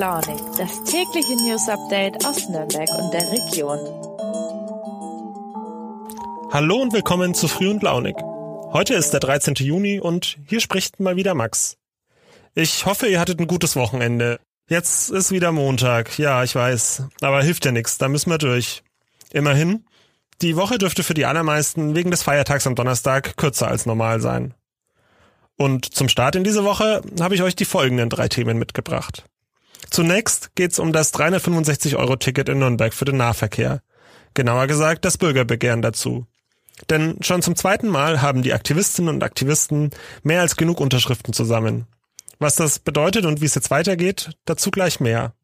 Launig, das tägliche News Update aus Nürnberg und der Region. Hallo und willkommen zu Früh und Launig. Heute ist der 13. Juni und hier spricht mal wieder Max. Ich hoffe, ihr hattet ein gutes Wochenende. Jetzt ist wieder Montag, ja, ich weiß, aber hilft ja nichts, da müssen wir durch. Immerhin, die Woche dürfte für die allermeisten wegen des Feiertags am Donnerstag kürzer als normal sein. Und zum Start in diese Woche habe ich euch die folgenden drei Themen mitgebracht. Zunächst geht's um das 365-Euro-Ticket in Nürnberg für den Nahverkehr. Genauer gesagt das Bürgerbegehren dazu. Denn schon zum zweiten Mal haben die Aktivistinnen und Aktivisten mehr als genug Unterschriften zusammen. Was das bedeutet und wie es jetzt weitergeht, dazu gleich mehr.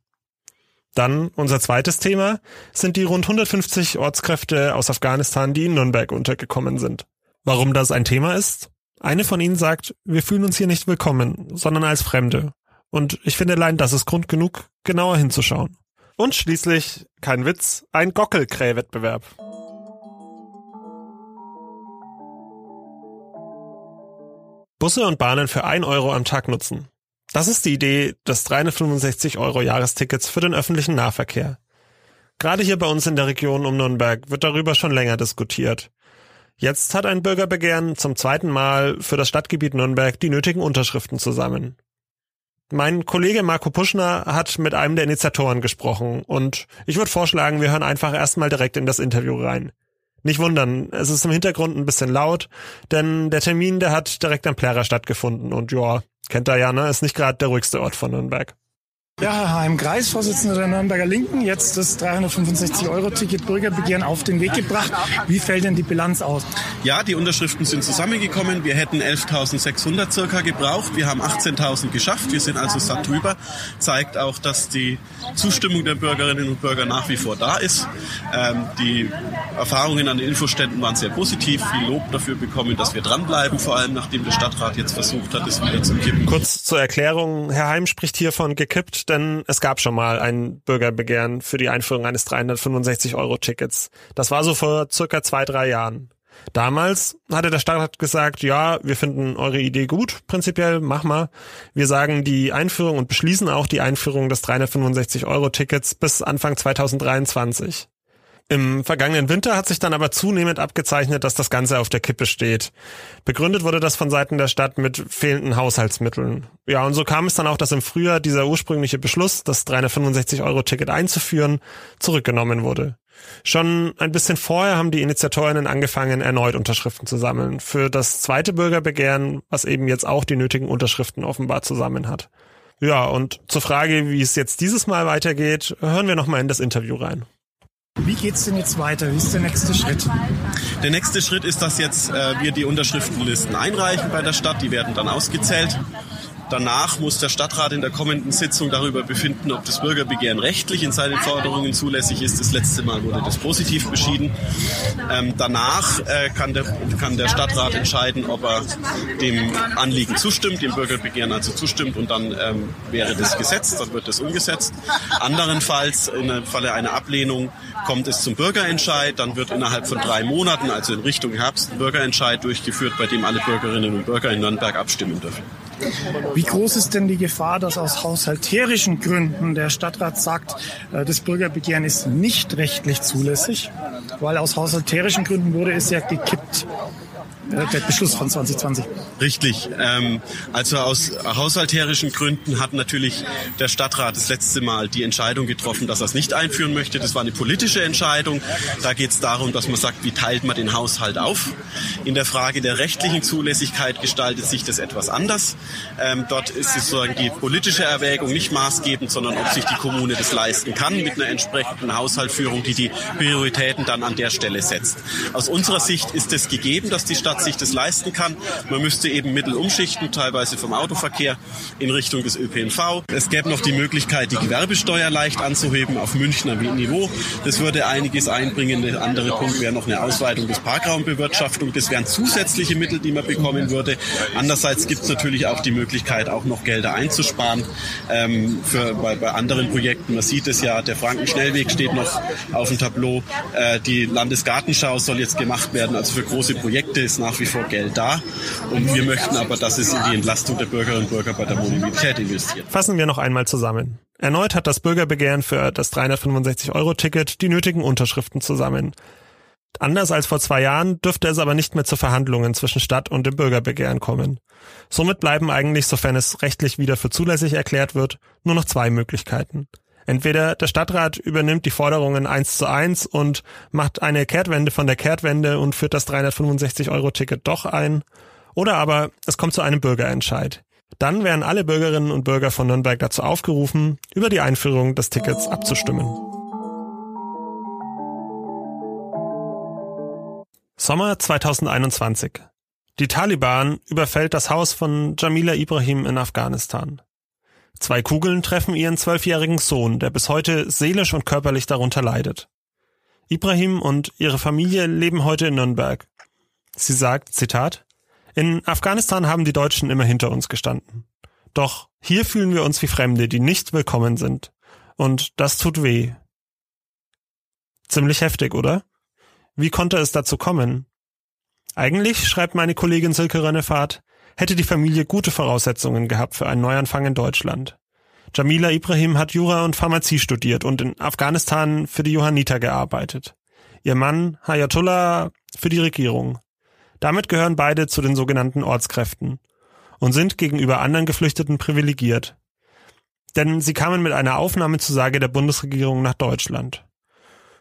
Dann unser zweites Thema sind die rund 150 Ortskräfte aus Afghanistan, die in Nürnberg untergekommen sind. Warum das ein Thema ist? Eine von ihnen sagt, wir fühlen uns hier nicht willkommen, sondern als Fremde. Und ich finde allein, das ist Grund genug, genauer hinzuschauen. Und schließlich, kein Witz, ein Gockelkrähwettbewerb. Busse und Bahnen für ein Euro am Tag nutzen. Das ist die Idee des 365 Euro Jahrestickets für den öffentlichen Nahverkehr. Gerade hier bei uns in der Region um Nürnberg wird darüber schon länger diskutiert. Jetzt hat ein Bürgerbegehren zum zweiten Mal für das Stadtgebiet Nürnberg die nötigen Unterschriften zusammen. Mein Kollege Marco Puschner hat mit einem der Initiatoren gesprochen und ich würde vorschlagen, wir hören einfach erstmal direkt in das Interview rein. Nicht wundern, es ist im Hintergrund ein bisschen laut, denn der Termin, der hat direkt am Plärrer stattgefunden und ja, kennt er ja, ne, ist nicht gerade der ruhigste Ort von Nürnberg. Ja, Herr Heim Greis, Vorsitzender der Nürnberger Linken, jetzt das 365-Euro-Ticket Bürgerbegehren auf den Weg gebracht. Wie fällt denn die Bilanz aus? Ja, die Unterschriften sind zusammengekommen. Wir hätten 11.600 circa gebraucht. Wir haben 18.000 geschafft. Wir sind also satt drüber. Zeigt auch, dass die Zustimmung der Bürgerinnen und Bürger nach wie vor da ist. Ähm, die Erfahrungen an den Infoständen waren sehr positiv. Viel Lob dafür bekommen, dass wir dranbleiben, vor allem nachdem der Stadtrat jetzt versucht hat, es wieder zu kippen. Kurz zur Erklärung. Herr Heim spricht hier von gekippt denn es gab schon mal ein Bürgerbegehren für die Einführung eines 365-Euro-Tickets. Das war so vor circa zwei, drei Jahren. Damals hatte der Stadtrat gesagt, ja, wir finden eure Idee gut, prinzipiell, mach mal. Wir sagen die Einführung und beschließen auch die Einführung des 365-Euro-Tickets bis Anfang 2023. Im vergangenen Winter hat sich dann aber zunehmend abgezeichnet, dass das Ganze auf der Kippe steht. Begründet wurde das von Seiten der Stadt mit fehlenden Haushaltsmitteln. Ja, und so kam es dann auch, dass im Frühjahr dieser ursprüngliche Beschluss, das 365-Euro-Ticket einzuführen, zurückgenommen wurde. Schon ein bisschen vorher haben die Initiatorinnen angefangen, erneut Unterschriften zu sammeln. Für das zweite Bürgerbegehren, was eben jetzt auch die nötigen Unterschriften offenbar zusammen hat. Ja, und zur Frage, wie es jetzt dieses Mal weitergeht, hören wir nochmal in das Interview rein. Wie geht's denn jetzt weiter? Wie ist der nächste Schritt? Der nächste Schritt ist, dass jetzt äh, wir die Unterschriftenlisten einreichen bei der Stadt. Die werden dann ausgezählt. Danach muss der Stadtrat in der kommenden Sitzung darüber befinden, ob das Bürgerbegehren rechtlich in seinen Forderungen zulässig ist. Das letzte Mal wurde das positiv beschieden. Ähm, danach äh, kann, der, kann der Stadtrat entscheiden, ob er dem Anliegen zustimmt, dem Bürgerbegehren also zustimmt und dann ähm, wäre das Gesetz, dann wird das umgesetzt. Anderenfalls, im Falle einer Ablehnung, kommt es zum Bürgerentscheid. Dann wird innerhalb von drei Monaten, also in Richtung Herbst, ein Bürgerentscheid durchgeführt, bei dem alle Bürgerinnen und Bürger in Nürnberg abstimmen dürfen. Wie groß ist denn die Gefahr, dass aus haushalterischen Gründen der Stadtrat sagt, äh, das Bürgerbegehren ist nicht rechtlich zulässig? Weil aus haushalterischen Gründen wurde es ja gekippt der Beschluss von 2020. Richtig. Ähm, also aus haushalterischen Gründen hat natürlich der Stadtrat das letzte Mal die Entscheidung getroffen, dass er es nicht einführen möchte. Das war eine politische Entscheidung. Da geht es darum, dass man sagt, wie teilt man den Haushalt auf. In der Frage der rechtlichen Zulässigkeit gestaltet sich das etwas anders. Ähm, dort ist sozusagen die politische Erwägung nicht maßgebend, sondern ob sich die Kommune das leisten kann mit einer entsprechenden Haushaltführung, die die Prioritäten dann an der Stelle setzt. Aus unserer Sicht ist es gegeben, dass die Stadt Stadt sich das leisten kann. Man müsste eben Mittel umschichten, teilweise vom Autoverkehr in Richtung des ÖPNV. Es gäbe noch die Möglichkeit, die Gewerbesteuer leicht anzuheben auf Münchner Niveau. Das würde einiges einbringen. Der andere Punkt wäre noch eine Ausweitung des Parkraumbewirtschaftung. Das wären zusätzliche Mittel, die man bekommen würde. Andererseits gibt es natürlich auch die Möglichkeit, auch noch Gelder einzusparen ähm, für, bei, bei anderen Projekten. Man sieht es ja, der Frankenschnellweg steht noch auf dem Tableau. Äh, die Landesgartenschau soll jetzt gemacht werden. Also für große Projekte ist nach wie vor Geld da. Und wir möchten aber, dass es in die Entlastung der Bürgerinnen und Bürger bei der Mobilität investiert. Fassen wir noch einmal zusammen. Erneut hat das Bürgerbegehren für das 365-Euro-Ticket die nötigen Unterschriften zusammen. Anders als vor zwei Jahren dürfte es aber nicht mehr zu Verhandlungen zwischen Stadt und dem Bürgerbegehren kommen. Somit bleiben eigentlich, sofern es rechtlich wieder für zulässig erklärt wird, nur noch zwei Möglichkeiten. Entweder der Stadtrat übernimmt die Forderungen eins zu eins und macht eine Kehrtwende von der Kehrtwende und führt das 365-Euro-Ticket doch ein, oder aber es kommt zu einem Bürgerentscheid. Dann werden alle Bürgerinnen und Bürger von Nürnberg dazu aufgerufen, über die Einführung des Tickets abzustimmen. Sommer 2021. Die Taliban überfällt das Haus von Jamila Ibrahim in Afghanistan. Zwei Kugeln treffen ihren zwölfjährigen Sohn, der bis heute seelisch und körperlich darunter leidet. Ibrahim und ihre Familie leben heute in Nürnberg. Sie sagt, Zitat, in Afghanistan haben die Deutschen immer hinter uns gestanden. Doch hier fühlen wir uns wie Fremde, die nicht willkommen sind. Und das tut weh. Ziemlich heftig, oder? Wie konnte es dazu kommen? Eigentlich, schreibt meine Kollegin Silke Rönnefahrt, hätte die Familie gute Voraussetzungen gehabt für einen Neuanfang in Deutschland. Jamila Ibrahim hat Jura und Pharmazie studiert und in Afghanistan für die Johanniter gearbeitet. Ihr Mann Hayatullah für die Regierung. Damit gehören beide zu den sogenannten Ortskräften und sind gegenüber anderen Geflüchteten privilegiert. Denn sie kamen mit einer Aufnahmezusage der Bundesregierung nach Deutschland.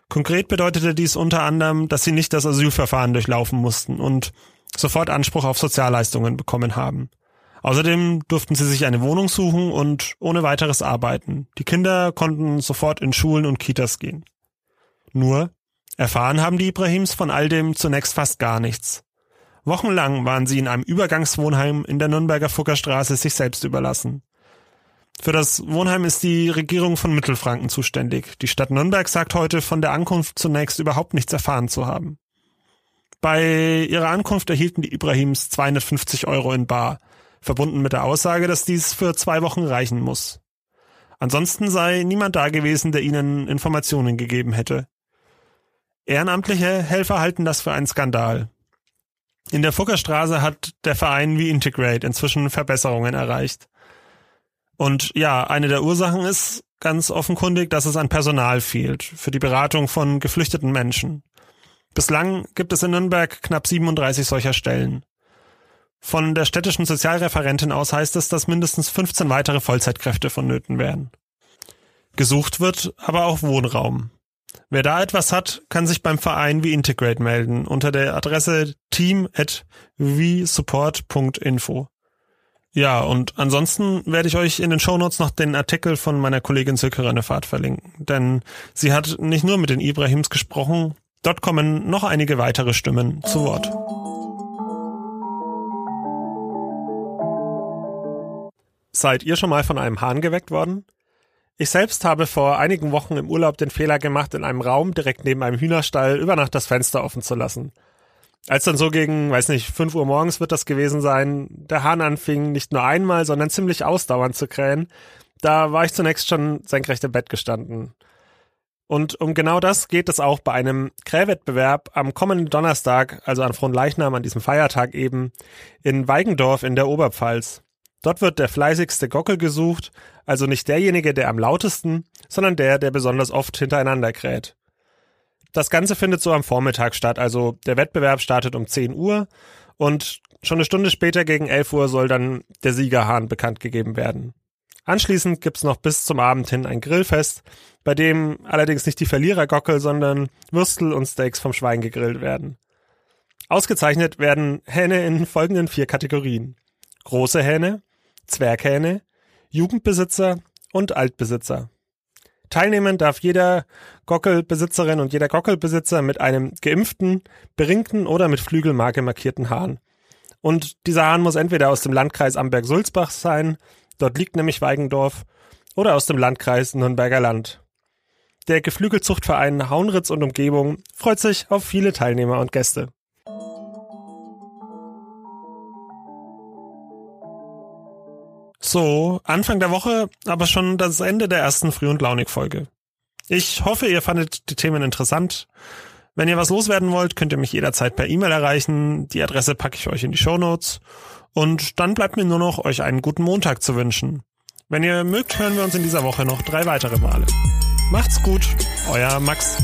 Konkret bedeutete dies unter anderem, dass sie nicht das Asylverfahren durchlaufen mussten und sofort Anspruch auf Sozialleistungen bekommen haben. Außerdem durften sie sich eine Wohnung suchen und ohne weiteres arbeiten. Die Kinder konnten sofort in Schulen und Kitas gehen. Nur, erfahren haben die Ibrahims von all dem zunächst fast gar nichts. Wochenlang waren sie in einem Übergangswohnheim in der Nürnberger Fuggerstraße sich selbst überlassen. Für das Wohnheim ist die Regierung von Mittelfranken zuständig. Die Stadt Nürnberg sagt heute, von der Ankunft zunächst überhaupt nichts erfahren zu haben. Bei ihrer Ankunft erhielten die Ibrahims 250 Euro in Bar, verbunden mit der Aussage, dass dies für zwei Wochen reichen muss. Ansonsten sei niemand da gewesen, der ihnen Informationen gegeben hätte. Ehrenamtliche Helfer halten das für einen Skandal. In der Fuggerstraße hat der Verein wie Integrate inzwischen Verbesserungen erreicht. Und ja, eine der Ursachen ist ganz offenkundig, dass es an Personal fehlt für die Beratung von geflüchteten Menschen. Bislang gibt es in Nürnberg knapp 37 solcher Stellen. Von der städtischen Sozialreferentin aus heißt es, dass mindestens 15 weitere Vollzeitkräfte vonnöten wären. Gesucht wird aber auch Wohnraum. Wer da etwas hat, kann sich beim Verein wie Integrate melden unter der Adresse team at vsupport.info. Ja, und ansonsten werde ich euch in den Shownotes noch den Artikel von meiner Kollegin Silke Rennefahrt verlinken, denn sie hat nicht nur mit den Ibrahims gesprochen, dort kommen noch einige weitere Stimmen zu Wort. Seid ihr schon mal von einem Hahn geweckt worden? Ich selbst habe vor einigen Wochen im Urlaub den Fehler gemacht, in einem Raum direkt neben einem Hühnerstall über Nacht das Fenster offen zu lassen. Als dann so gegen, weiß nicht, fünf Uhr morgens wird das gewesen sein, der Hahn anfing nicht nur einmal, sondern ziemlich ausdauernd zu krähen, da war ich zunächst schon senkrecht im Bett gestanden. Und um genau das geht es auch bei einem Krähwettbewerb am kommenden Donnerstag, also an Fronleichnam, an diesem Feiertag eben, in Weigendorf in der Oberpfalz. Dort wird der fleißigste Gockel gesucht, also nicht derjenige, der am lautesten, sondern der, der besonders oft hintereinander kräht. Das Ganze findet so am Vormittag statt, also der Wettbewerb startet um 10 Uhr und schon eine Stunde später gegen 11 Uhr soll dann der Siegerhahn bekannt gegeben werden. Anschließend gibt's noch bis zum Abend hin ein Grillfest, bei dem allerdings nicht die Verlierergockel, sondern Würstel und Steaks vom Schwein gegrillt werden. Ausgezeichnet werden Hähne in folgenden vier Kategorien. Große Hähne, Zwerghähne, Jugendbesitzer und Altbesitzer. Teilnehmen darf jeder Gockelbesitzerin und jeder Gockelbesitzer mit einem geimpften, beringten oder mit Flügelmarke markierten Hahn. Und dieser Hahn muss entweder aus dem Landkreis Amberg-Sulzbach sein, dort liegt nämlich Weigendorf, oder aus dem Landkreis Nürnberger Land. Der Geflügelzuchtverein Haunritz und Umgebung freut sich auf viele Teilnehmer und Gäste. So, Anfang der Woche, aber schon das Ende der ersten Früh- und Launig-Folge. Ich hoffe, ihr fandet die Themen interessant. Wenn ihr was loswerden wollt, könnt ihr mich jederzeit per E-Mail erreichen. Die Adresse packe ich euch in die Show Notes. Und dann bleibt mir nur noch, euch einen guten Montag zu wünschen. Wenn ihr mögt, hören wir uns in dieser Woche noch drei weitere Male. Macht's gut, euer Max.